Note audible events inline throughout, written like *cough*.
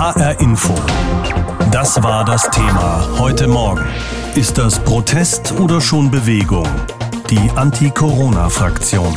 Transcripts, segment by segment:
HR Info. Das war das Thema heute Morgen. Ist das Protest oder schon Bewegung? Die Anti-Corona-Fraktion.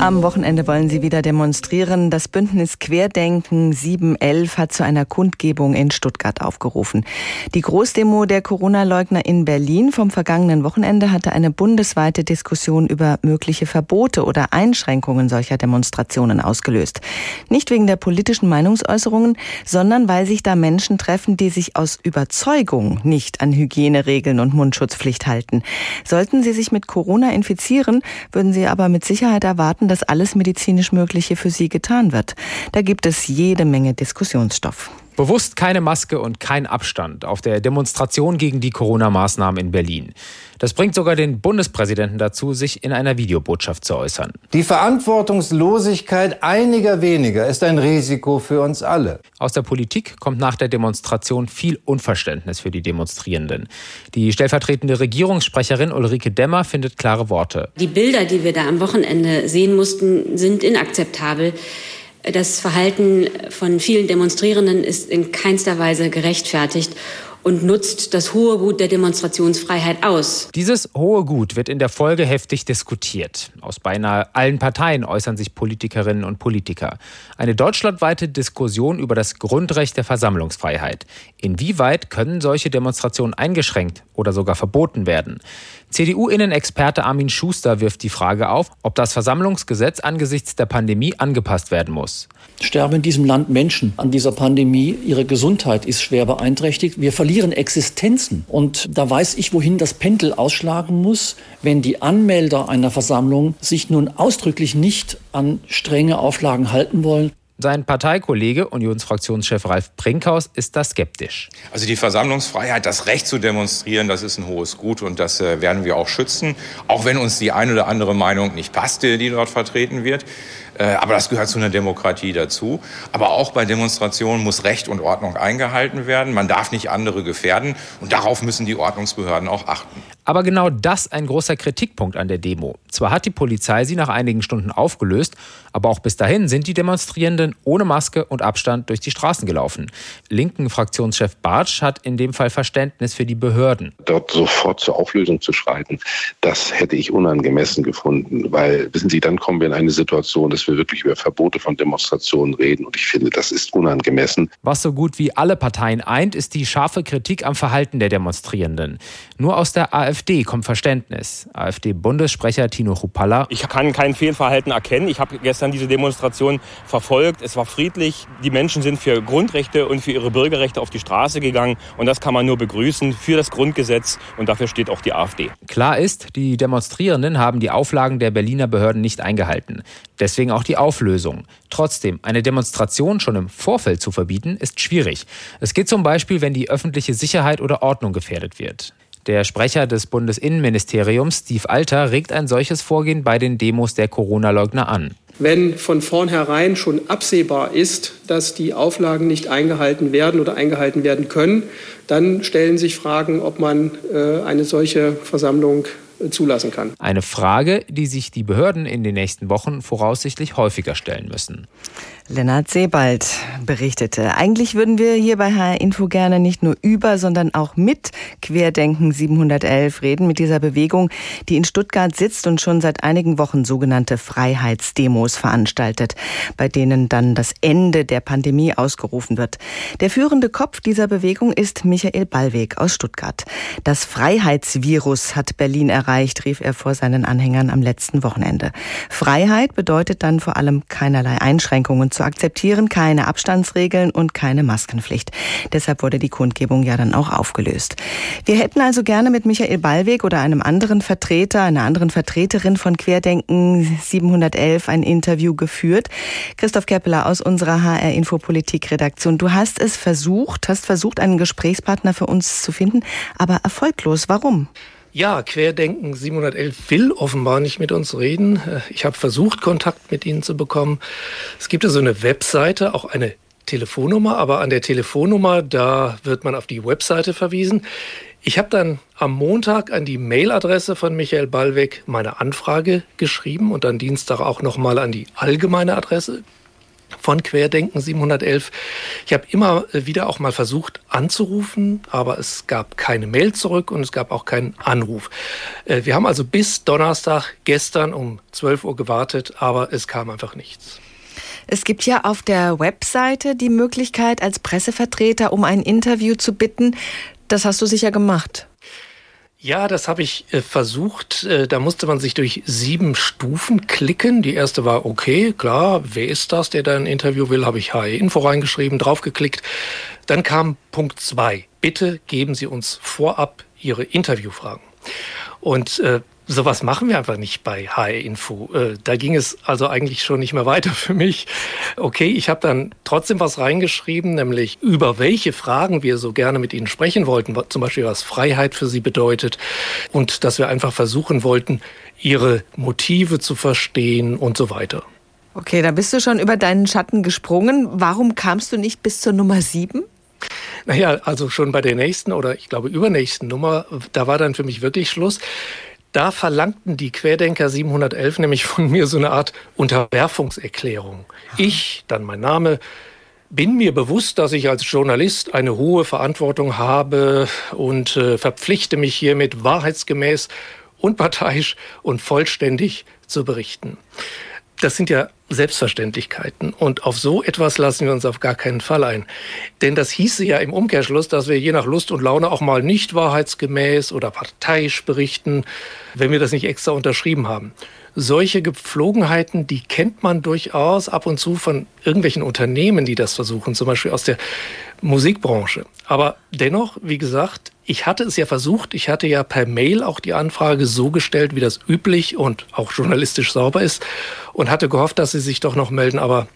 Am Wochenende wollen sie wieder demonstrieren. Das Bündnis Querdenken 711 hat zu einer Kundgebung in Stuttgart aufgerufen. Die Großdemo der Corona-Leugner in Berlin vom vergangenen Wochenende hatte eine bundesweite Diskussion über mögliche Verbote oder Einschränkungen solcher Demonstrationen ausgelöst. Nicht wegen der politischen Meinungsäußerungen, sondern weil sich da Menschen treffen, die sich aus Überzeugung nicht an Hygieneregeln und Mundschutzpflicht halten. Sollten sie sich mit Corona infizieren, würden sie aber mit Sicherheit erwarten, dass alles medizinisch Mögliche für sie getan wird. Da gibt es jede Menge Diskussionsstoff. Bewusst keine Maske und kein Abstand auf der Demonstration gegen die Corona-Maßnahmen in Berlin. Das bringt sogar den Bundespräsidenten dazu, sich in einer Videobotschaft zu äußern. Die Verantwortungslosigkeit einiger weniger ist ein Risiko für uns alle. Aus der Politik kommt nach der Demonstration viel Unverständnis für die Demonstrierenden. Die stellvertretende Regierungssprecherin Ulrike Demmer findet klare Worte. Die Bilder, die wir da am Wochenende sehen mussten, sind inakzeptabel. Das Verhalten von vielen Demonstrierenden ist in keinster Weise gerechtfertigt und nutzt das hohe Gut der Demonstrationsfreiheit aus. Dieses hohe Gut wird in der Folge heftig diskutiert. Aus beinahe allen Parteien äußern sich Politikerinnen und Politiker. Eine deutschlandweite Diskussion über das Grundrecht der Versammlungsfreiheit. Inwieweit können solche Demonstrationen eingeschränkt oder sogar verboten werden? CDU-Innenexperte Armin Schuster wirft die Frage auf, ob das Versammlungsgesetz angesichts der Pandemie angepasst werden muss. Sterben in diesem Land Menschen an dieser Pandemie, ihre Gesundheit ist schwer beeinträchtigt, wir verlieren Existenzen. Und da weiß ich, wohin das Pendel ausschlagen muss, wenn die Anmelder einer Versammlung sich nun ausdrücklich nicht an strenge Auflagen halten wollen. Sein Parteikollege, Unionsfraktionschef Ralf Brinkhaus, ist da skeptisch. Also die Versammlungsfreiheit, das Recht zu demonstrieren, das ist ein hohes Gut und das äh, werden wir auch schützen, auch wenn uns die eine oder andere Meinung nicht passt, die dort vertreten wird. Äh, aber das gehört zu einer Demokratie dazu. Aber auch bei Demonstrationen muss Recht und Ordnung eingehalten werden. Man darf nicht andere gefährden. Und darauf müssen die Ordnungsbehörden auch achten. Aber genau das ein großer Kritikpunkt an der Demo. Zwar hat die Polizei sie nach einigen Stunden aufgelöst, aber auch bis dahin sind die Demonstrierenden ohne Maske und Abstand durch die Straßen gelaufen. Linken Fraktionschef Bartsch hat in dem Fall Verständnis für die Behörden. Dort sofort zur Auflösung zu schreiten, das hätte ich unangemessen gefunden, weil wissen Sie, dann kommen wir in eine Situation, dass wir wirklich über Verbote von Demonstrationen reden und ich finde, das ist unangemessen. Was so gut wie alle Parteien eint, ist die scharfe Kritik am Verhalten der Demonstrierenden. Nur aus der AfD AfD kommt Verständnis. AfD-Bundessprecher Tino Chupalla. Ich kann kein Fehlverhalten erkennen. Ich habe gestern diese Demonstration verfolgt. Es war friedlich. Die Menschen sind für Grundrechte und für ihre Bürgerrechte auf die Straße gegangen. Und das kann man nur begrüßen für das Grundgesetz. Und dafür steht auch die AfD. Klar ist, die Demonstrierenden haben die Auflagen der Berliner Behörden nicht eingehalten. Deswegen auch die Auflösung. Trotzdem, eine Demonstration schon im Vorfeld zu verbieten, ist schwierig. Es geht zum Beispiel, wenn die öffentliche Sicherheit oder Ordnung gefährdet wird. Der Sprecher des Bundesinnenministeriums, Steve Alter, regt ein solches Vorgehen bei den Demos der Corona-Leugner an. Wenn von vornherein schon absehbar ist, dass die Auflagen nicht eingehalten werden oder eingehalten werden können, dann stellen sich Fragen, ob man äh, eine solche Versammlung äh, zulassen kann. Eine Frage, die sich die Behörden in den nächsten Wochen voraussichtlich häufiger stellen müssen. Lennart Sebald berichtete. Eigentlich würden wir hier bei HR Info gerne nicht nur über, sondern auch mit Querdenken 711 reden, mit dieser Bewegung, die in Stuttgart sitzt und schon seit einigen Wochen sogenannte Freiheitsdemos veranstaltet, bei denen dann das Ende der Pandemie ausgerufen wird. Der führende Kopf dieser Bewegung ist Michael Ballweg aus Stuttgart. Das Freiheitsvirus hat Berlin erreicht, rief er vor seinen Anhängern am letzten Wochenende. Freiheit bedeutet dann vor allem keinerlei Einschränkungen zu akzeptieren, keine Abstandsregeln und keine Maskenpflicht. Deshalb wurde die Kundgebung ja dann auch aufgelöst. Wir hätten also gerne mit Michael Ballweg oder einem anderen Vertreter, einer anderen Vertreterin von Querdenken 711 ein Interview geführt. Christoph Keppeler aus unserer HR Infopolitik Redaktion. Du hast es versucht, hast versucht, einen Gesprächspartner für uns zu finden, aber erfolglos. Warum? Ja, Querdenken 711 will offenbar nicht mit uns reden. Ich habe versucht, Kontakt mit ihnen zu bekommen. Es gibt ja so eine Webseite, auch eine Telefonnummer, aber an der Telefonnummer, da wird man auf die Webseite verwiesen. Ich habe dann am Montag an die Mailadresse von Michael Ballweg meine Anfrage geschrieben und dann Dienstag auch nochmal an die allgemeine Adresse. Von Querdenken 711. Ich habe immer wieder auch mal versucht anzurufen, aber es gab keine Mail zurück und es gab auch keinen Anruf. Äh, wir haben also bis Donnerstag gestern um 12 Uhr gewartet, aber es kam einfach nichts. Es gibt ja auf der Webseite die Möglichkeit, als Pressevertreter um ein Interview zu bitten. Das hast du sicher gemacht. Ja, das habe ich äh, versucht. Äh, da musste man sich durch sieben Stufen klicken. Die erste war okay, klar, wer ist das, der da ein Interview will? Habe ich HE Info reingeschrieben, draufgeklickt. Dann kam Punkt zwei. Bitte geben Sie uns vorab Ihre Interviewfragen. Und äh, sowas machen wir einfach nicht bei HR Info. Äh, da ging es also eigentlich schon nicht mehr weiter *laughs* für mich. Okay, ich habe dann trotzdem was reingeschrieben, nämlich über welche Fragen wir so gerne mit Ihnen sprechen wollten, zum Beispiel was Freiheit für Sie bedeutet und dass wir einfach versuchen wollten, Ihre Motive zu verstehen und so weiter. Okay, da bist du schon über deinen Schatten gesprungen. Warum kamst du nicht bis zur Nummer sieben? Naja, also schon bei der nächsten oder ich glaube übernächsten Nummer, da war dann für mich wirklich Schluss. Da verlangten die Querdenker 711 nämlich von mir so eine Art Unterwerfungserklärung. Ich, dann mein Name, bin mir bewusst, dass ich als Journalist eine hohe Verantwortung habe und äh, verpflichte mich hiermit wahrheitsgemäß, unparteiisch und vollständig zu berichten. Das sind ja Selbstverständlichkeiten. Und auf so etwas lassen wir uns auf gar keinen Fall ein. Denn das hieße ja im Umkehrschluss, dass wir je nach Lust und Laune auch mal nicht wahrheitsgemäß oder parteiisch berichten, wenn wir das nicht extra unterschrieben haben. Solche Gepflogenheiten, die kennt man durchaus ab und zu von irgendwelchen Unternehmen, die das versuchen, zum Beispiel aus der Musikbranche. Aber dennoch, wie gesagt, ich hatte es ja versucht, ich hatte ja per Mail auch die Anfrage so gestellt, wie das üblich und auch journalistisch sauber ist und hatte gehofft, dass sie sich doch noch melden, aber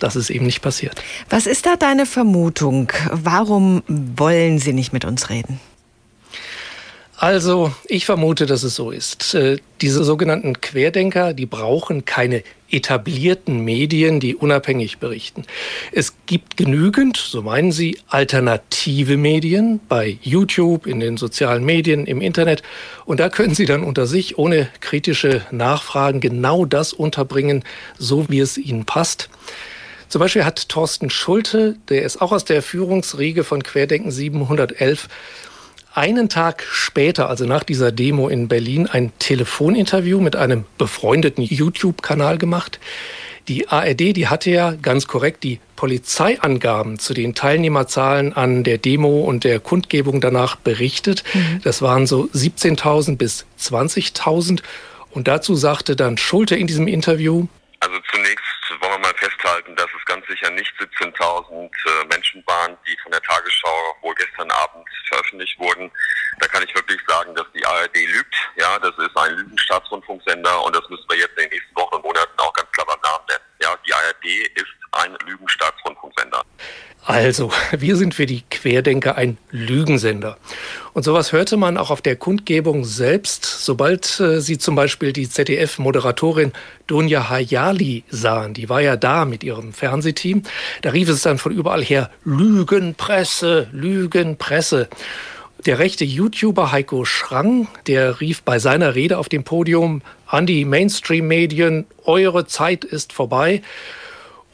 das ist eben nicht passiert. Was ist da deine Vermutung? Warum wollen sie nicht mit uns reden? Also, ich vermute, dass es so ist. Äh, diese sogenannten Querdenker, die brauchen keine etablierten Medien, die unabhängig berichten. Es gibt genügend, so meinen sie, alternative Medien bei YouTube, in den sozialen Medien, im Internet. Und da können sie dann unter sich ohne kritische Nachfragen genau das unterbringen, so wie es ihnen passt. Zum Beispiel hat Thorsten Schulte, der ist auch aus der Führungsriege von Querdenken 711, einen Tag später, also nach dieser Demo in Berlin, ein Telefoninterview mit einem befreundeten YouTube-Kanal gemacht. Die ARD, die hatte ja ganz korrekt die Polizeiangaben zu den Teilnehmerzahlen an der Demo und der Kundgebung danach berichtet. Mhm. Das waren so 17.000 bis 20.000. Und dazu sagte dann Schulte in diesem Interview, also zunächst wollen wir mal festhalten, dass es ganz sicher nicht 17.000 äh, Menschen waren, die von der Tagesschau wohl gestern Abend veröffentlicht wurden. Da kann ich wirklich sagen, dass die ARD lügt. Ja, das ist ein Lügenstaatsrundfunksender und das müssen wir jetzt in den nächsten Wochen und Monaten auch ganz klar beim Namen nennen. Ja, die ARD ist ein Lügenstaatsrundfunksender. Also, *laughs* wir sind für die Querdenker ein Lügensender. Und sowas hörte man auch auf der Kundgebung selbst, sobald äh, sie zum Beispiel die ZDF-Moderatorin Dunja Hayali sahen. Die war ja da mit ihrem Fernsehteam. Da rief es dann von überall her Lügenpresse, Lügenpresse. Der rechte YouTuber Heiko Schrang, der rief bei seiner Rede auf dem Podium an die Mainstream-Medien, eure Zeit ist vorbei.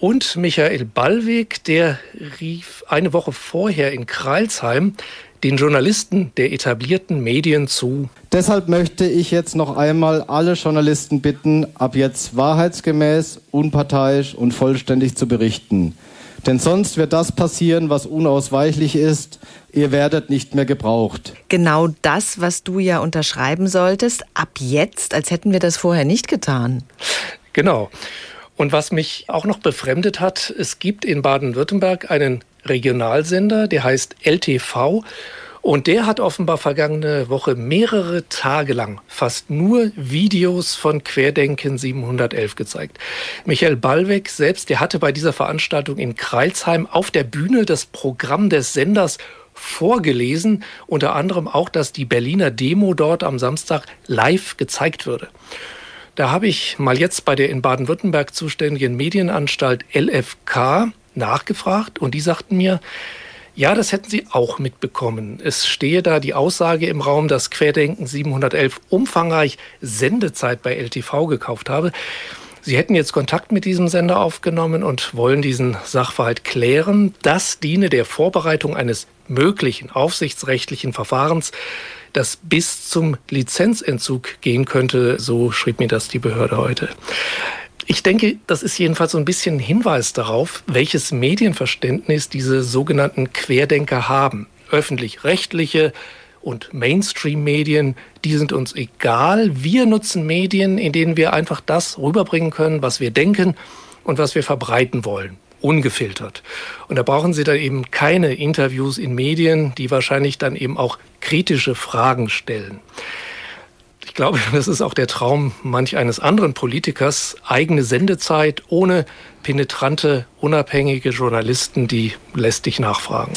Und Michael Ballweg, der rief eine Woche vorher in Kreilsheim den Journalisten der etablierten Medien zu. Deshalb möchte ich jetzt noch einmal alle Journalisten bitten, ab jetzt wahrheitsgemäß, unparteiisch und vollständig zu berichten. Denn sonst wird das passieren, was unausweichlich ist. Ihr werdet nicht mehr gebraucht. Genau das, was du ja unterschreiben solltest, ab jetzt, als hätten wir das vorher nicht getan. Genau. Und was mich auch noch befremdet hat, es gibt in Baden-Württemberg einen Regionalsender, der heißt LTV. Und der hat offenbar vergangene Woche mehrere Tage lang fast nur Videos von Querdenken 711 gezeigt. Michael Ballweg selbst, der hatte bei dieser Veranstaltung in Kreilsheim auf der Bühne das Programm des Senders vorgelesen, unter anderem auch, dass die Berliner Demo dort am Samstag live gezeigt würde. Da habe ich mal jetzt bei der in Baden-Württemberg zuständigen Medienanstalt LFK nachgefragt und die sagten mir, ja, das hätten sie auch mitbekommen. Es stehe da die Aussage im Raum, dass Querdenken 711 umfangreich Sendezeit bei LTV gekauft habe. Sie hätten jetzt Kontakt mit diesem Sender aufgenommen und wollen diesen Sachverhalt klären. Das diene der Vorbereitung eines möglichen aufsichtsrechtlichen Verfahrens, das bis zum Lizenzentzug gehen könnte, so schrieb mir das die Behörde heute. Ich denke, das ist jedenfalls so ein bisschen ein Hinweis darauf, welches Medienverständnis diese sogenannten Querdenker haben. Öffentlich-rechtliche und Mainstream-Medien, die sind uns egal. Wir nutzen Medien, in denen wir einfach das rüberbringen können, was wir denken und was wir verbreiten wollen ungefiltert. Und da brauchen Sie dann eben keine Interviews in Medien, die wahrscheinlich dann eben auch kritische Fragen stellen. Ich glaube, das ist auch der Traum manch eines anderen Politikers, eigene Sendezeit ohne penetrante, unabhängige Journalisten, die lästig nachfragen.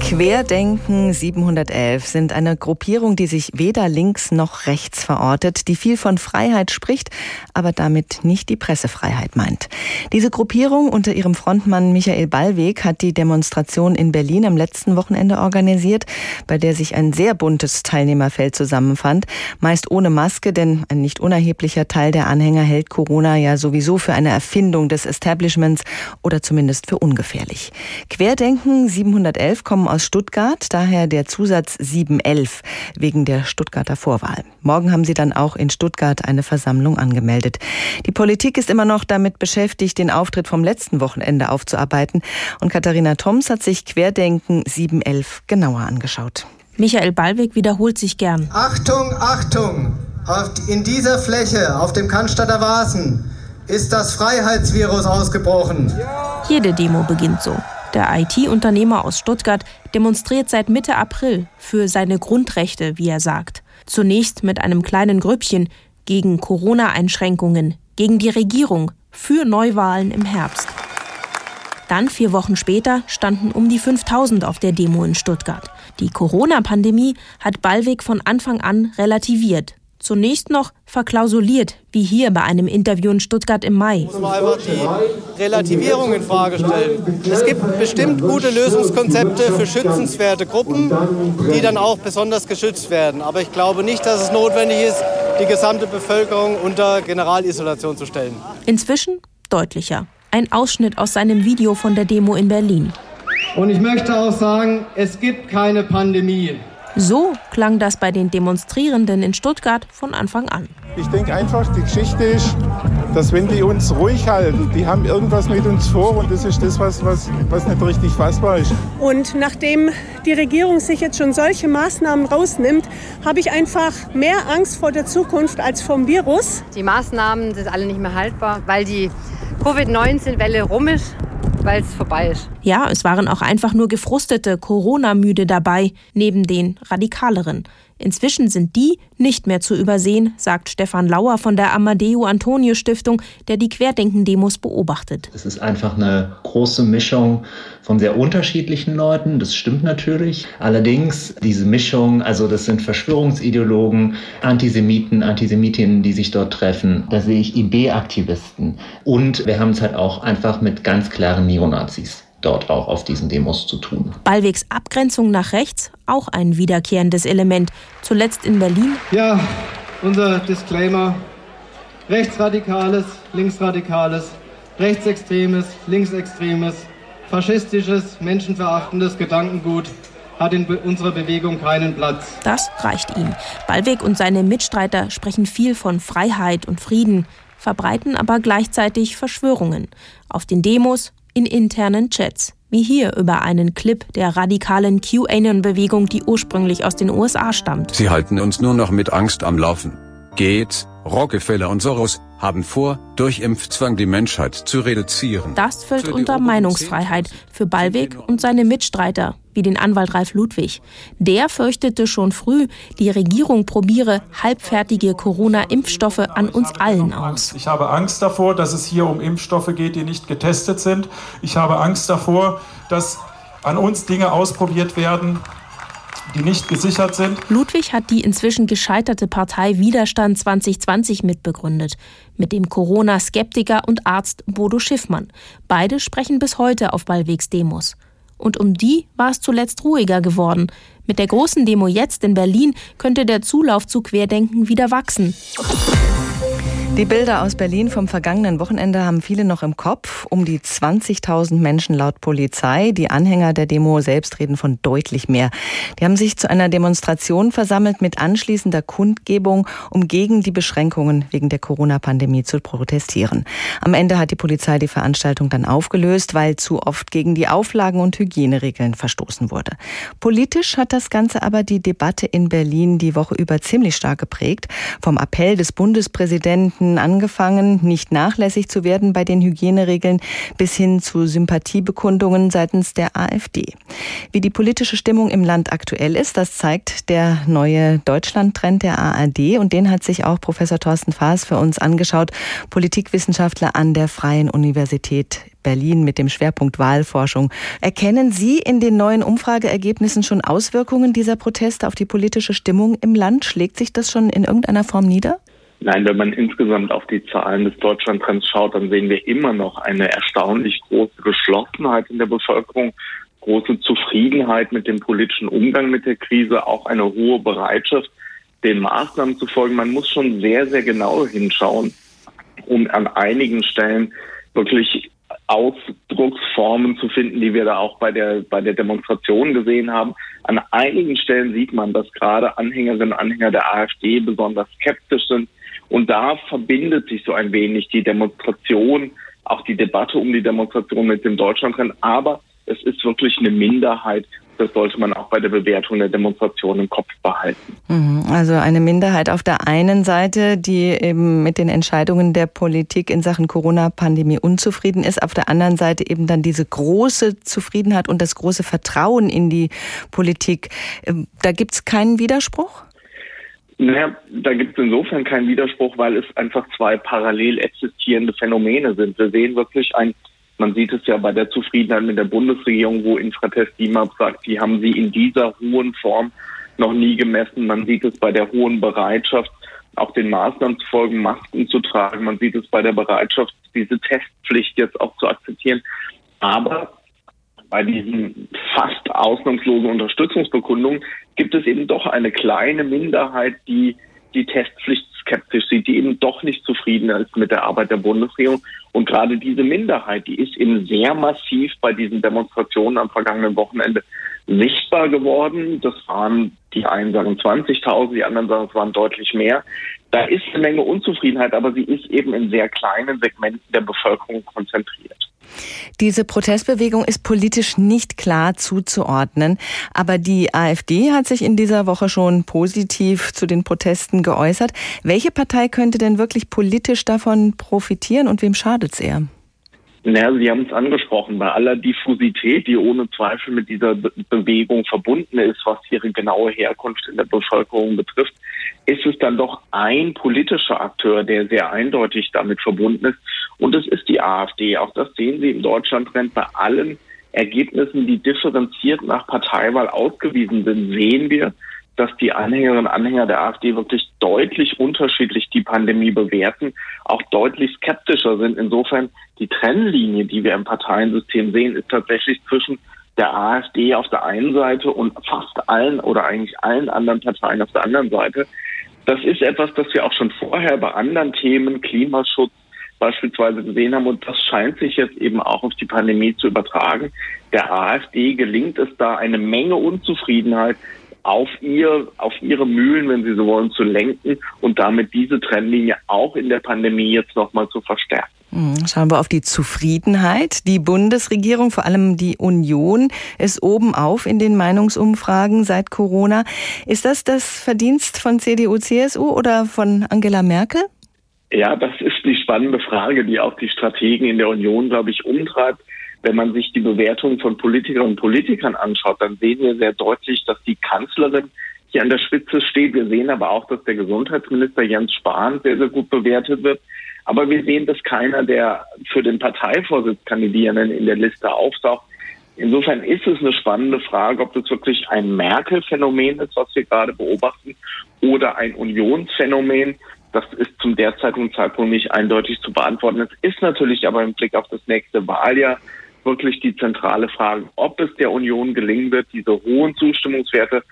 Querdenken 711 sind eine Gruppierung, die sich weder links noch rechts verortet, die viel von Freiheit spricht, aber damit nicht die Pressefreiheit meint. Diese Gruppierung unter ihrem Frontmann Michael Ballweg hat die Demonstration in Berlin am letzten Wochenende organisiert, bei der sich ein sehr buntes Teilnehmerfeld zusammenfand, meist ohne Maske, denn ein nicht unerheblicher Teil der Anhänger hält Corona ja sowieso für eine Erfindung des Establishments oder zumindest für ungefährlich. Querdenken 711 kommen aus Stuttgart, daher der Zusatz 711 wegen der Stuttgarter Vorwahl. Morgen haben sie dann auch in Stuttgart eine Versammlung angemeldet. Die Politik ist immer noch damit beschäftigt, den Auftritt vom letzten Wochenende aufzuarbeiten und Katharina Toms hat sich Querdenken 711 genauer angeschaut. Michael Ballweg wiederholt sich gern. Achtung, Achtung! in dieser Fläche, auf dem Cannstatter Vasen, ist das Freiheitsvirus ausgebrochen. Jede Demo beginnt so. Der IT-Unternehmer aus Stuttgart demonstriert seit Mitte April für seine Grundrechte, wie er sagt. Zunächst mit einem kleinen Grüppchen gegen Corona-Einschränkungen, gegen die Regierung, für Neuwahlen im Herbst. Dann, vier Wochen später, standen um die 5000 auf der Demo in Stuttgart. Die Corona-Pandemie hat Ballweg von Anfang an relativiert Zunächst noch verklausuliert, wie hier bei einem Interview in Stuttgart im Mai. Muss man einfach die Relativierung in Frage stellen. Es gibt bestimmt gute Lösungskonzepte für schützenswerte Gruppen, die dann auch besonders geschützt werden. Aber ich glaube nicht, dass es notwendig ist, die gesamte Bevölkerung unter Generalisolation zu stellen. Inzwischen deutlicher. Ein Ausschnitt aus seinem Video von der Demo in Berlin. Und ich möchte auch sagen, es gibt keine Pandemie. So klang das bei den Demonstrierenden in Stuttgart von Anfang an. Ich denke einfach, die Geschichte ist, dass wenn die uns ruhig halten, die haben irgendwas mit uns vor und das ist das, was, was, was nicht richtig fassbar ist. Und nachdem die Regierung sich jetzt schon solche Maßnahmen rausnimmt, habe ich einfach mehr Angst vor der Zukunft als vom Virus. Die Maßnahmen sind alle nicht mehr haltbar, weil die Covid-19-Welle rum ist weil es vorbei ist. Ja, es waren auch einfach nur gefrustete Corona-Müde dabei, neben den radikaleren. Inzwischen sind die nicht mehr zu übersehen, sagt Stefan Lauer von der Amadeo Antonio Stiftung, der die Querdenken-Demos beobachtet. Es ist einfach eine große Mischung von sehr unterschiedlichen Leuten, das stimmt natürlich. Allerdings diese Mischung, also das sind Verschwörungsideologen, Antisemiten, Antisemitinnen, die sich dort treffen. Da sehe ich IB-Aktivisten. Und wir haben es halt auch einfach mit ganz klaren Neonazis dort auch auf diesen Demos zu tun. Ballwegs Abgrenzung nach rechts, auch ein wiederkehrendes Element. Zuletzt in Berlin. Ja, unser Disclaimer. Rechtsradikales, linksradikales, rechtsextremes, linksextremes, faschistisches, menschenverachtendes Gedankengut hat in unserer Bewegung keinen Platz. Das reicht ihm. Ballweg und seine Mitstreiter sprechen viel von Freiheit und Frieden, verbreiten aber gleichzeitig Verschwörungen. Auf den Demos in internen Chats, wie hier über einen Clip der radikalen QAnon-Bewegung, die ursprünglich aus den USA stammt. Sie halten uns nur noch mit Angst am Laufen. Gates, Rockefeller und Soros haben vor, durch Impfzwang die Menschheit zu reduzieren. Das fällt unter Meinungsfreiheit für Ballweg und seine Mitstreiter, wie den Anwalt Ralf Ludwig. Der fürchtete schon früh, die Regierung probiere halbfertige Corona-Impfstoffe an uns allen aus. Ich habe Angst davor, dass es hier um Impfstoffe geht, die nicht getestet sind. Ich habe Angst davor, dass an uns Dinge ausprobiert werden, die nicht gesichert sind. Ludwig hat die inzwischen gescheiterte Partei Widerstand 2020 mitbegründet, mit dem Corona-Skeptiker und Arzt Bodo Schiffmann. Beide sprechen bis heute auf Ballwegs Demos. Und um die war es zuletzt ruhiger geworden. Mit der großen Demo jetzt in Berlin könnte der Zulauf zu Querdenken wieder wachsen. Die Bilder aus Berlin vom vergangenen Wochenende haben viele noch im Kopf. Um die 20.000 Menschen laut Polizei. Die Anhänger der Demo selbst reden von deutlich mehr. Die haben sich zu einer Demonstration versammelt mit anschließender Kundgebung, um gegen die Beschränkungen wegen der Corona-Pandemie zu protestieren. Am Ende hat die Polizei die Veranstaltung dann aufgelöst, weil zu oft gegen die Auflagen und Hygieneregeln verstoßen wurde. Politisch hat das Ganze aber die Debatte in Berlin die Woche über ziemlich stark geprägt. Vom Appell des Bundespräsidenten Gemeinden angefangen, nicht nachlässig zu werden bei den Hygieneregeln bis hin zu Sympathiebekundungen seitens der AfD. Wie die politische Stimmung im Land aktuell ist, das zeigt der neue Deutschland-Trend der ARD und den hat sich auch Professor Thorsten Faas für uns angeschaut, Politikwissenschaftler an der Freien Universität Berlin mit dem Schwerpunkt Wahlforschung. Erkennen Sie in den neuen Umfrageergebnissen schon Auswirkungen dieser Proteste auf die politische Stimmung im Land? Schlägt sich das schon in irgendeiner Form nieder? Nein, wenn man insgesamt auf die Zahlen des Deutschlandtrends schaut, dann sehen wir immer noch eine erstaunlich große Geschlossenheit in der Bevölkerung, große Zufriedenheit mit dem politischen Umgang mit der Krise, auch eine hohe Bereitschaft, den Maßnahmen zu folgen. Man muss schon sehr, sehr genau hinschauen, um an einigen Stellen wirklich Ausdrucksformen zu finden, die wir da auch bei der, bei der Demonstration gesehen haben. An einigen Stellen sieht man, dass gerade Anhängerinnen und Anhänger der AfD besonders skeptisch sind und da verbindet sich so ein wenig die Demonstration, auch die Debatte um die Demonstration mit dem Deutschlandtrend. Aber es ist wirklich eine Minderheit. Das sollte man auch bei der Bewertung der Demonstration im Kopf behalten. Mhm. Also eine Minderheit auf der einen Seite, die eben mit den Entscheidungen der Politik in Sachen Corona-Pandemie unzufrieden ist, auf der anderen Seite eben dann diese große Zufriedenheit und das große Vertrauen in die Politik. Ähm, da gibt es keinen Widerspruch? Naja, da gibt es insofern keinen Widerspruch, weil es einfach zwei parallel existierende Phänomene sind. Wir sehen wirklich ein, man sieht es ja bei der Zufriedenheit mit der Bundesregierung, wo Infratest DIMAP sagt, die haben sie in dieser hohen Form noch nie gemessen. Man sieht es bei der hohen Bereitschaft, auch den Maßnahmen zu folgen, Masken zu tragen. Man sieht es bei der Bereitschaft, diese Testpflicht jetzt auch zu akzeptieren. Aber bei diesen fast ausnahmslosen Unterstützungsbekundungen gibt es eben doch eine kleine Minderheit, die die Testpflicht skeptisch sieht, die eben doch nicht zufrieden ist mit der Arbeit der Bundesregierung. Und gerade diese Minderheit, die ist eben sehr massiv bei diesen Demonstrationen am vergangenen Wochenende sichtbar geworden. Das waren, die einen sagen 20.000, die anderen sagen, es waren deutlich mehr. Da ist eine Menge Unzufriedenheit, aber sie ist eben in sehr kleinen Segmenten der Bevölkerung konzentriert. Diese Protestbewegung ist politisch nicht klar zuzuordnen, aber die AfD hat sich in dieser Woche schon positiv zu den Protesten geäußert. Welche Partei könnte denn wirklich politisch davon profitieren und wem schadet es eher? Naja, Sie haben es angesprochen, bei aller Diffusität, die ohne Zweifel mit dieser Be Bewegung verbunden ist, was ihre genaue Herkunft in der Bevölkerung betrifft, ist es dann doch ein politischer Akteur, der sehr eindeutig damit verbunden ist. Und es ist die AfD. Auch das sehen Sie im Deutschlandtrend bei allen Ergebnissen, die differenziert nach Parteiwahl ausgewiesen sind, sehen wir, dass die Anhängerinnen und Anhänger der AfD wirklich deutlich unterschiedlich die Pandemie bewerten, auch deutlich skeptischer sind. Insofern die Trennlinie, die wir im Parteiensystem sehen, ist tatsächlich zwischen der AfD auf der einen Seite und fast allen oder eigentlich allen anderen Parteien auf der anderen Seite. Das ist etwas, das wir auch schon vorher bei anderen Themen, Klimaschutz beispielsweise gesehen haben. Und das scheint sich jetzt eben auch auf die Pandemie zu übertragen. Der AfD gelingt es da, eine Menge Unzufriedenheit auf ihr, auf ihre Mühlen, wenn Sie so wollen, zu lenken und damit diese Trennlinie auch in der Pandemie jetzt nochmal zu verstärken. Hm, schauen wir auf die Zufriedenheit. Die Bundesregierung, vor allem die Union, ist oben auf in den Meinungsumfragen seit Corona. Ist das das Verdienst von CDU, CSU oder von Angela Merkel? Ja, das ist die spannende Frage, die auch die Strategen in der Union, glaube ich, umtreibt. Wenn man sich die Bewertung von Politikerinnen und Politikern anschaut, dann sehen wir sehr deutlich, dass die Kanzlerin hier an der Spitze steht. Wir sehen aber auch, dass der Gesundheitsminister Jens Spahn sehr, sehr gut bewertet wird. Aber wir sehen, dass keiner der für den Parteivorsitz Kandidierenden in der Liste auftaucht. Insofern ist es eine spannende Frage, ob das wirklich ein Merkel-Phänomen ist, was wir gerade beobachten, oder ein Unionsphänomen. Das ist zum derzeitigen Zeitpunkt nicht eindeutig zu beantworten. Es ist natürlich aber im Blick auf das nächste Wahljahr wirklich die zentrale Frage, ob es der Union gelingen wird, diese hohen Zustimmungswerte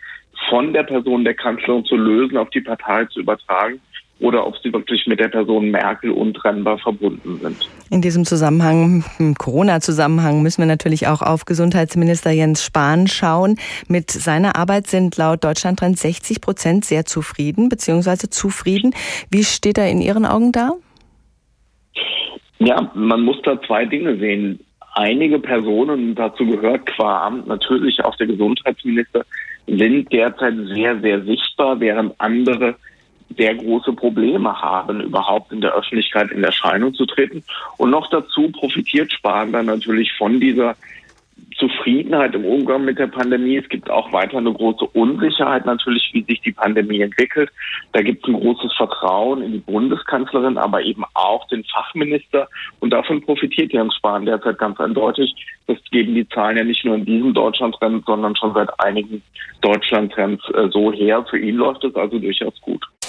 von der Person der Kanzlerin zu lösen, auf die Partei zu übertragen oder ob sie wirklich mit der Person Merkel untrennbar verbunden sind. In diesem Zusammenhang, im Corona-Zusammenhang, müssen wir natürlich auch auf Gesundheitsminister Jens Spahn schauen. Mit seiner Arbeit sind laut Deutschlandtrend 60 Prozent sehr zufrieden bzw. zufrieden. Wie steht er in Ihren Augen da? Ja, man muss da zwei Dinge sehen. Einige Personen, dazu gehört qua Amt natürlich auch der Gesundheitsminister, sind derzeit sehr, sehr sichtbar, während andere sehr große Probleme haben, überhaupt in der Öffentlichkeit in Erscheinung zu treten. Und noch dazu profitiert Spahn dann natürlich von dieser Zufriedenheit im Umgang mit der Pandemie. Es gibt auch weiter eine große Unsicherheit natürlich, wie sich die Pandemie entwickelt. Da gibt es ein großes Vertrauen in die Bundeskanzlerin, aber eben auch den Fachminister. Und davon profitiert Jens Spahn derzeit ganz eindeutig. Das geben die Zahlen ja nicht nur in diesem Deutschlandtrend, sondern schon seit einigen Deutschlandtrends äh, so her. Für ihn läuft es also durchaus gut.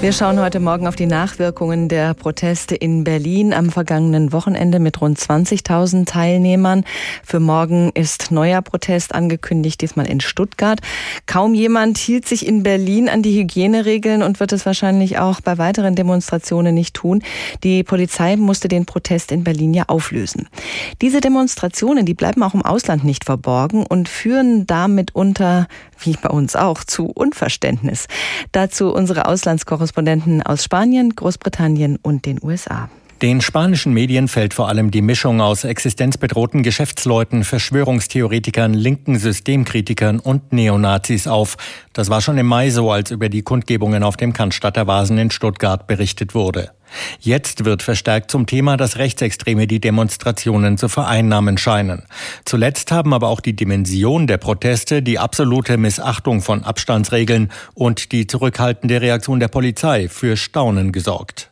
Wir schauen heute Morgen auf die Nachwirkungen der Proteste in Berlin am vergangenen Wochenende mit rund 20.000 Teilnehmern. Für morgen ist neuer Protest angekündigt, diesmal in Stuttgart. Kaum jemand hielt sich in Berlin an die Hygieneregeln und wird es wahrscheinlich auch bei weiteren Demonstrationen nicht tun. Die Polizei musste den Protest in Berlin ja auflösen. Diese Demonstrationen, die bleiben auch im Ausland nicht verborgen und führen damit unter, wie bei uns auch, zu Unverständnis. Dazu unsere Auslandskorrespondenten aus Spanien, Großbritannien und den USA. Den spanischen Medien fällt vor allem die Mischung aus existenzbedrohten Geschäftsleuten, Verschwörungstheoretikern, linken Systemkritikern und Neonazis auf. Das war schon im Mai so, als über die Kundgebungen auf dem Cannstatter Vasen in Stuttgart berichtet wurde. Jetzt wird verstärkt zum Thema, dass Rechtsextreme die Demonstrationen zu vereinnahmen scheinen. Zuletzt haben aber auch die Dimension der Proteste, die absolute Missachtung von Abstandsregeln und die zurückhaltende Reaktion der Polizei für Staunen gesorgt.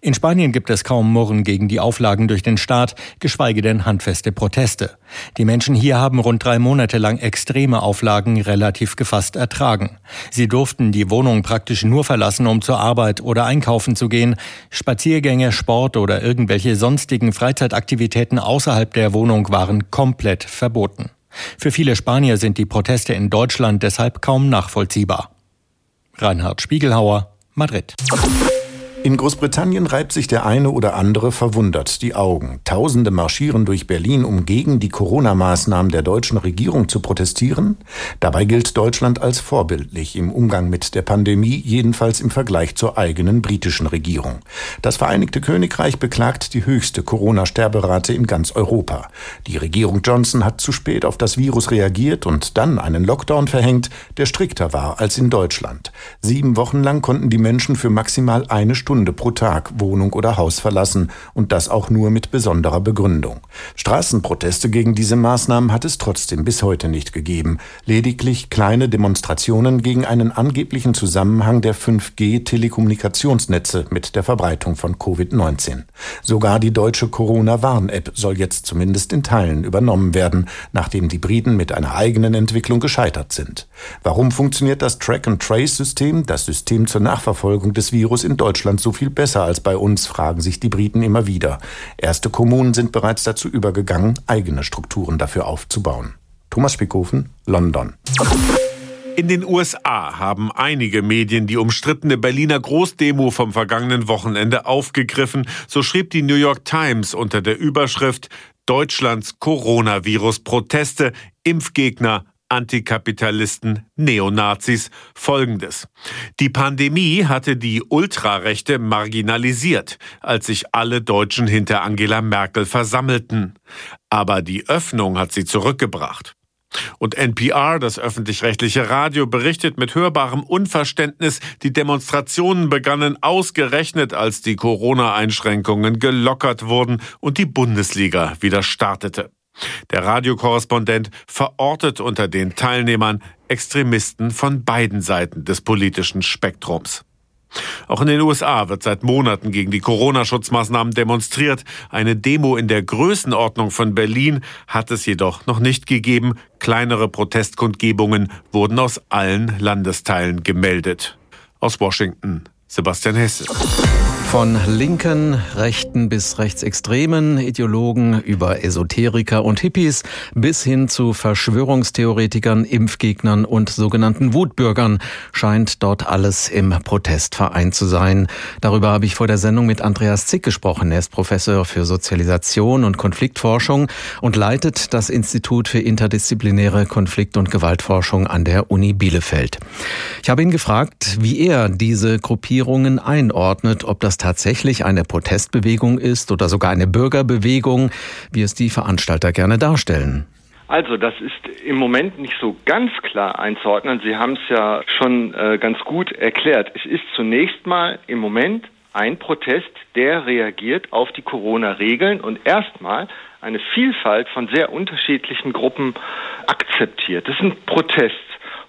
In Spanien gibt es kaum Murren gegen die Auflagen durch den Staat, geschweige denn handfeste Proteste. Die Menschen hier haben rund drei Monate lang extreme Auflagen relativ gefasst ertragen. Sie durften die Wohnung praktisch nur verlassen, um zur Arbeit oder einkaufen zu gehen. Spaziergänge, Sport oder irgendwelche sonstigen Freizeitaktivitäten außerhalb der Wohnung waren komplett verboten. Für viele Spanier sind die Proteste in Deutschland deshalb kaum nachvollziehbar. Reinhard Spiegelhauer, Madrid. In Großbritannien reibt sich der eine oder andere verwundert die Augen. Tausende marschieren durch Berlin, um gegen die Corona-Maßnahmen der deutschen Regierung zu protestieren. Dabei gilt Deutschland als vorbildlich im Umgang mit der Pandemie, jedenfalls im Vergleich zur eigenen britischen Regierung. Das Vereinigte Königreich beklagt die höchste Corona-Sterberate in ganz Europa. Die Regierung Johnson hat zu spät auf das Virus reagiert und dann einen Lockdown verhängt, der strikter war als in Deutschland. Sieben Wochen lang konnten die Menschen für maximal eine Stunde Stunde pro Tag Wohnung oder Haus verlassen und das auch nur mit besonderer Begründung. Straßenproteste gegen diese Maßnahmen hat es trotzdem bis heute nicht gegeben. Lediglich kleine Demonstrationen gegen einen angeblichen Zusammenhang der 5G-Telekommunikationsnetze mit der Verbreitung von Covid-19. Sogar die deutsche Corona-Warn-App soll jetzt zumindest in Teilen übernommen werden, nachdem die Briten mit einer eigenen Entwicklung gescheitert sind. Warum funktioniert das Track-and-Trace-System, das System zur Nachverfolgung des Virus in Deutschland so viel besser als bei uns, fragen sich die Briten immer wieder. Erste Kommunen sind bereits dazu übergegangen, eigene Strukturen dafür aufzubauen. Thomas Spickhofen, London. In den USA haben einige Medien die umstrittene Berliner Großdemo vom vergangenen Wochenende aufgegriffen. So schrieb die New York Times unter der Überschrift Deutschlands Coronavirus-Proteste, Impfgegner Antikapitalisten, Neonazis folgendes. Die Pandemie hatte die Ultrarechte marginalisiert, als sich alle Deutschen hinter Angela Merkel versammelten. Aber die Öffnung hat sie zurückgebracht. Und NPR, das öffentlich-rechtliche Radio, berichtet mit hörbarem Unverständnis, die Demonstrationen begannen ausgerechnet, als die Corona-Einschränkungen gelockert wurden und die Bundesliga wieder startete. Der Radiokorrespondent verortet unter den Teilnehmern Extremisten von beiden Seiten des politischen Spektrums. Auch in den USA wird seit Monaten gegen die Corona-Schutzmaßnahmen demonstriert. Eine Demo in der Größenordnung von Berlin hat es jedoch noch nicht gegeben. Kleinere Protestkundgebungen wurden aus allen Landesteilen gemeldet. Aus Washington, Sebastian Hesse. Von linken, rechten bis rechtsextremen Ideologen über Esoteriker und Hippies bis hin zu Verschwörungstheoretikern, Impfgegnern und sogenannten Wutbürgern scheint dort alles im Protest vereint zu sein. Darüber habe ich vor der Sendung mit Andreas Zick gesprochen. Er ist Professor für Sozialisation und Konfliktforschung und leitet das Institut für interdisziplinäre Konflikt- und Gewaltforschung an der Uni Bielefeld. Ich habe ihn gefragt, wie er diese Gruppierungen einordnet, ob das tatsächlich eine Protestbewegung ist oder sogar eine Bürgerbewegung, wie es die Veranstalter gerne darstellen. Also, das ist im Moment nicht so ganz klar einzuordnen. Sie haben es ja schon äh, ganz gut erklärt. Es ist zunächst mal im Moment ein Protest, der reagiert auf die Corona-Regeln und erstmal eine Vielfalt von sehr unterschiedlichen Gruppen akzeptiert. Das ist ein Protest.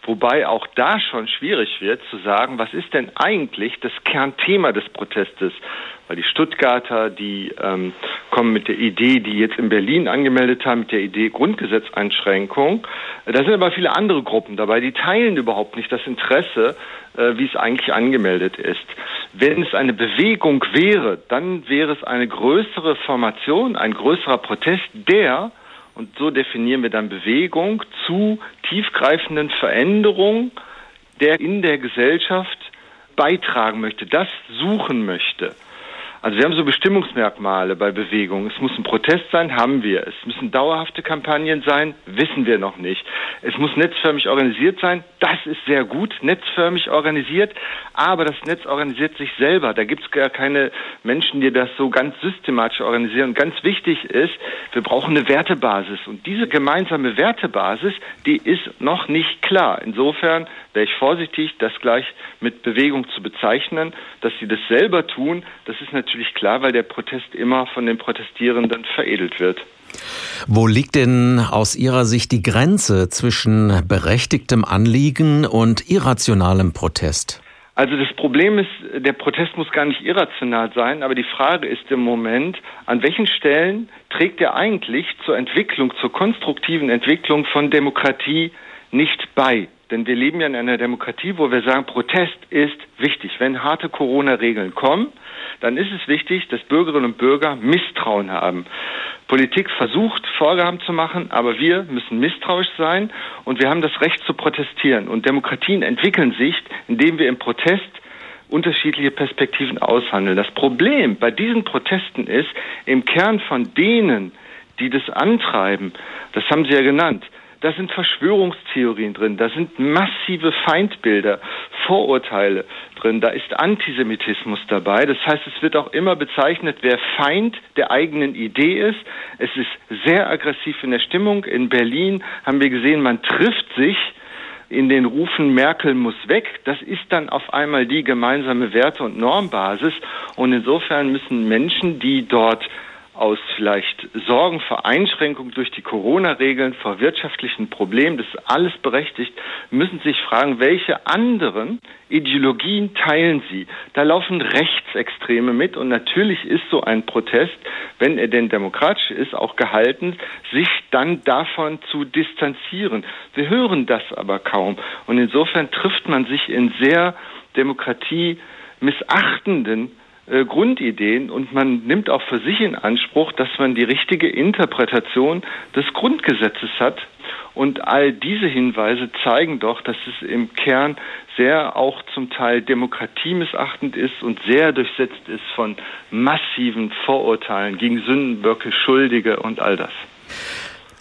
Wobei auch da schon schwierig wird zu sagen, was ist denn eigentlich das Kernthema des Protestes? Weil die Stuttgarter, die ähm, kommen mit der Idee, die jetzt in Berlin angemeldet haben, mit der Idee Grundgesetzeinschränkung. Da sind aber viele andere Gruppen dabei, die teilen überhaupt nicht das Interesse, äh, wie es eigentlich angemeldet ist. Wenn es eine Bewegung wäre, dann wäre es eine größere Formation, ein größerer Protest, der und so definieren wir dann Bewegung zu tiefgreifenden Veränderungen, der in der Gesellschaft beitragen möchte, das suchen möchte. Also wir haben so Bestimmungsmerkmale bei Bewegungen. Es muss ein Protest sein, haben wir. Es müssen dauerhafte Kampagnen sein, wissen wir noch nicht. Es muss netzförmig organisiert sein, das ist sehr gut, netzförmig organisiert, aber das Netz organisiert sich selber. Da gibt es gar keine Menschen, die das so ganz systematisch organisieren. Und ganz wichtig ist, wir brauchen eine Wertebasis. Und diese gemeinsame Wertebasis, die ist noch nicht klar. Insofern wäre ich vorsichtig, das gleich mit Bewegung zu bezeichnen. Dass sie das selber tun, das ist natürlich klar, weil der Protest immer von den Protestierenden veredelt wird. Wo liegt denn aus Ihrer Sicht die Grenze zwischen berechtigtem Anliegen und irrationalem Protest? Also das Problem ist, der Protest muss gar nicht irrational sein, aber die Frage ist im Moment, an welchen Stellen trägt er eigentlich zur Entwicklung, zur konstruktiven Entwicklung von Demokratie nicht bei? Denn wir leben ja in einer Demokratie, wo wir sagen, Protest ist wichtig. Wenn harte Corona-Regeln kommen, dann ist es wichtig, dass Bürgerinnen und Bürger Misstrauen haben. Politik versucht, Vorgaben zu machen, aber wir müssen misstrauisch sein und wir haben das Recht zu protestieren. Und Demokratien entwickeln sich, indem wir im Protest unterschiedliche Perspektiven aushandeln. Das Problem bei diesen Protesten ist, im Kern von denen, die das antreiben, das haben Sie ja genannt, da sind Verschwörungstheorien drin, da sind massive Feindbilder, Vorurteile drin, da ist Antisemitismus dabei. Das heißt, es wird auch immer bezeichnet, wer Feind der eigenen Idee ist. Es ist sehr aggressiv in der Stimmung. In Berlin haben wir gesehen, man trifft sich in den Rufen Merkel muss weg, das ist dann auf einmal die gemeinsame Werte- und Normbasis. Und insofern müssen Menschen, die dort aus vielleicht Sorgen vor Einschränkungen durch die Corona-Regeln, vor wirtschaftlichen Problemen, das ist alles berechtigt, müssen sich fragen, welche anderen Ideologien teilen sie? Da laufen Rechtsextreme mit und natürlich ist so ein Protest, wenn er denn demokratisch ist, auch gehalten, sich dann davon zu distanzieren. Wir hören das aber kaum und insofern trifft man sich in sehr demokratie missachtenden äh, Grundideen und man nimmt auch für sich in Anspruch, dass man die richtige Interpretation des Grundgesetzes hat. Und all diese Hinweise zeigen doch, dass es im Kern sehr auch zum Teil demokratiemisachtend ist und sehr durchsetzt ist von massiven Vorurteilen gegen Sündenböcke, Schuldige und all das.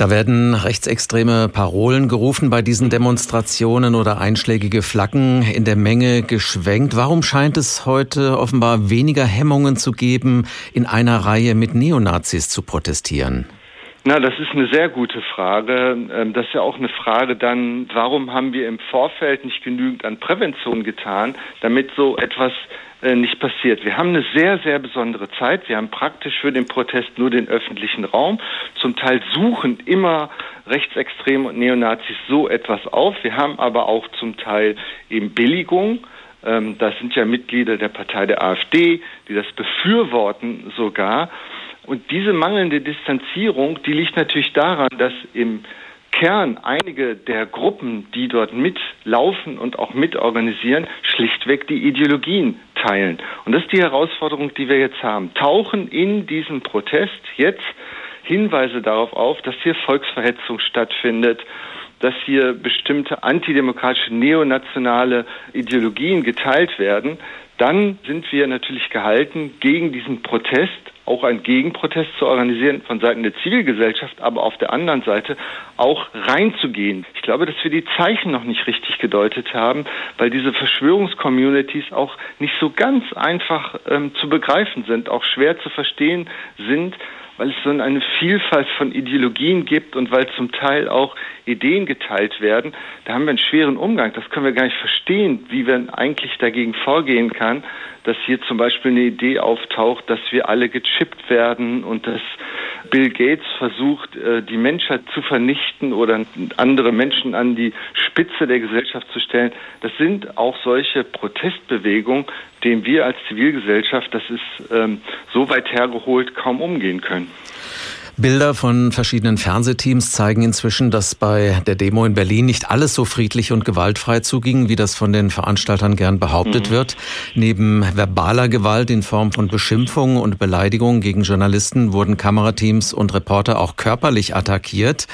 Da werden rechtsextreme Parolen gerufen bei diesen Demonstrationen oder einschlägige Flaggen in der Menge geschwenkt. Warum scheint es heute offenbar weniger Hemmungen zu geben, in einer Reihe mit Neonazis zu protestieren? Na, das ist eine sehr gute Frage. Ähm, das ist ja auch eine Frage dann, warum haben wir im Vorfeld nicht genügend an Prävention getan, damit so etwas äh, nicht passiert. Wir haben eine sehr, sehr besondere Zeit. Wir haben praktisch für den Protest nur den öffentlichen Raum. Zum Teil suchen immer Rechtsextreme und Neonazis so etwas auf. Wir haben aber auch zum Teil eben Billigung. Ähm, das sind ja Mitglieder der Partei der AfD, die das befürworten sogar. Und diese mangelnde Distanzierung, die liegt natürlich daran, dass im Kern einige der Gruppen, die dort mitlaufen und auch mitorganisieren, schlichtweg die Ideologien teilen. Und das ist die Herausforderung, die wir jetzt haben. Tauchen in diesem Protest jetzt Hinweise darauf auf, dass hier Volksverhetzung stattfindet, dass hier bestimmte antidemokratische neonationale Ideologien geteilt werden, dann sind wir natürlich gehalten, gegen diesen Protest auch einen Gegenprotest zu organisieren von Seiten der Zivilgesellschaft, aber auf der anderen Seite auch reinzugehen. Ich glaube, dass wir die Zeichen noch nicht richtig gedeutet haben, weil diese Verschwörungscommunities auch nicht so ganz einfach ähm, zu begreifen sind, auch schwer zu verstehen sind, weil es so eine Vielfalt von Ideologien gibt und weil zum Teil auch Ideen geteilt werden, da haben wir einen schweren Umgang. Das können wir gar nicht verstehen, wie man eigentlich dagegen vorgehen kann, dass hier zum Beispiel eine Idee auftaucht, dass wir alle gechippt werden und dass Bill Gates versucht, äh, die Menschheit zu vernichten oder andere Menschen an die Spitze der Gesellschaft zu stellen. Das sind auch solche Protestbewegungen, denen wir als Zivilgesellschaft, das ist ähm, so weit hergeholt, kaum umgehen können. Bilder von verschiedenen Fernsehteams zeigen inzwischen, dass bei der Demo in Berlin nicht alles so friedlich und gewaltfrei zuging, wie das von den Veranstaltern gern behauptet mhm. wird. Neben verbaler Gewalt in Form von Beschimpfungen und Beleidigungen gegen Journalisten wurden Kamerateams und Reporter auch körperlich attackiert.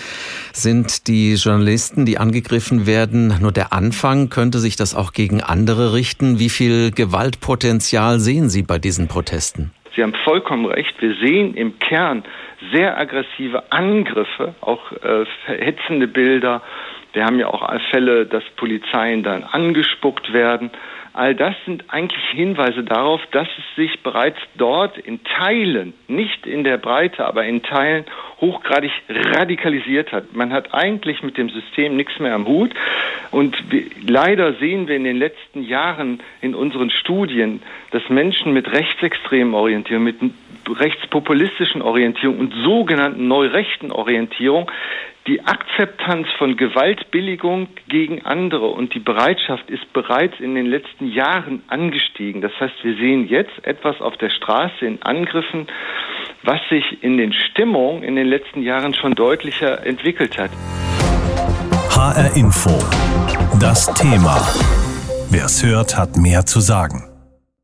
Sind die Journalisten, die angegriffen werden, nur der Anfang? Könnte sich das auch gegen andere richten? Wie viel Gewaltpotenzial sehen Sie bei diesen Protesten? Sie haben vollkommen recht. Wir sehen im Kern sehr aggressive Angriffe, auch äh, verhetzende Bilder. Wir haben ja auch Fälle, dass Polizeien dann angespuckt werden. All das sind eigentlich Hinweise darauf, dass es sich bereits dort in Teilen, nicht in der Breite, aber in Teilen hochgradig radikalisiert hat. Man hat eigentlich mit dem System nichts mehr am Hut. Und wir, leider sehen wir in den letzten Jahren in unseren Studien, dass Menschen mit rechtsextremen Orientierung, mit rechtspopulistischen Orientierung und sogenannten neurechten Orientierung die Akzeptanz von Gewaltbilligung gegen andere und die Bereitschaft ist bereits in den letzten Jahren angestiegen. Das heißt, wir sehen jetzt etwas auf der Straße in Angriffen, was sich in den Stimmungen in den letzten Jahren schon deutlicher entwickelt hat. HR Info. Das Thema. Wer es hört, hat mehr zu sagen.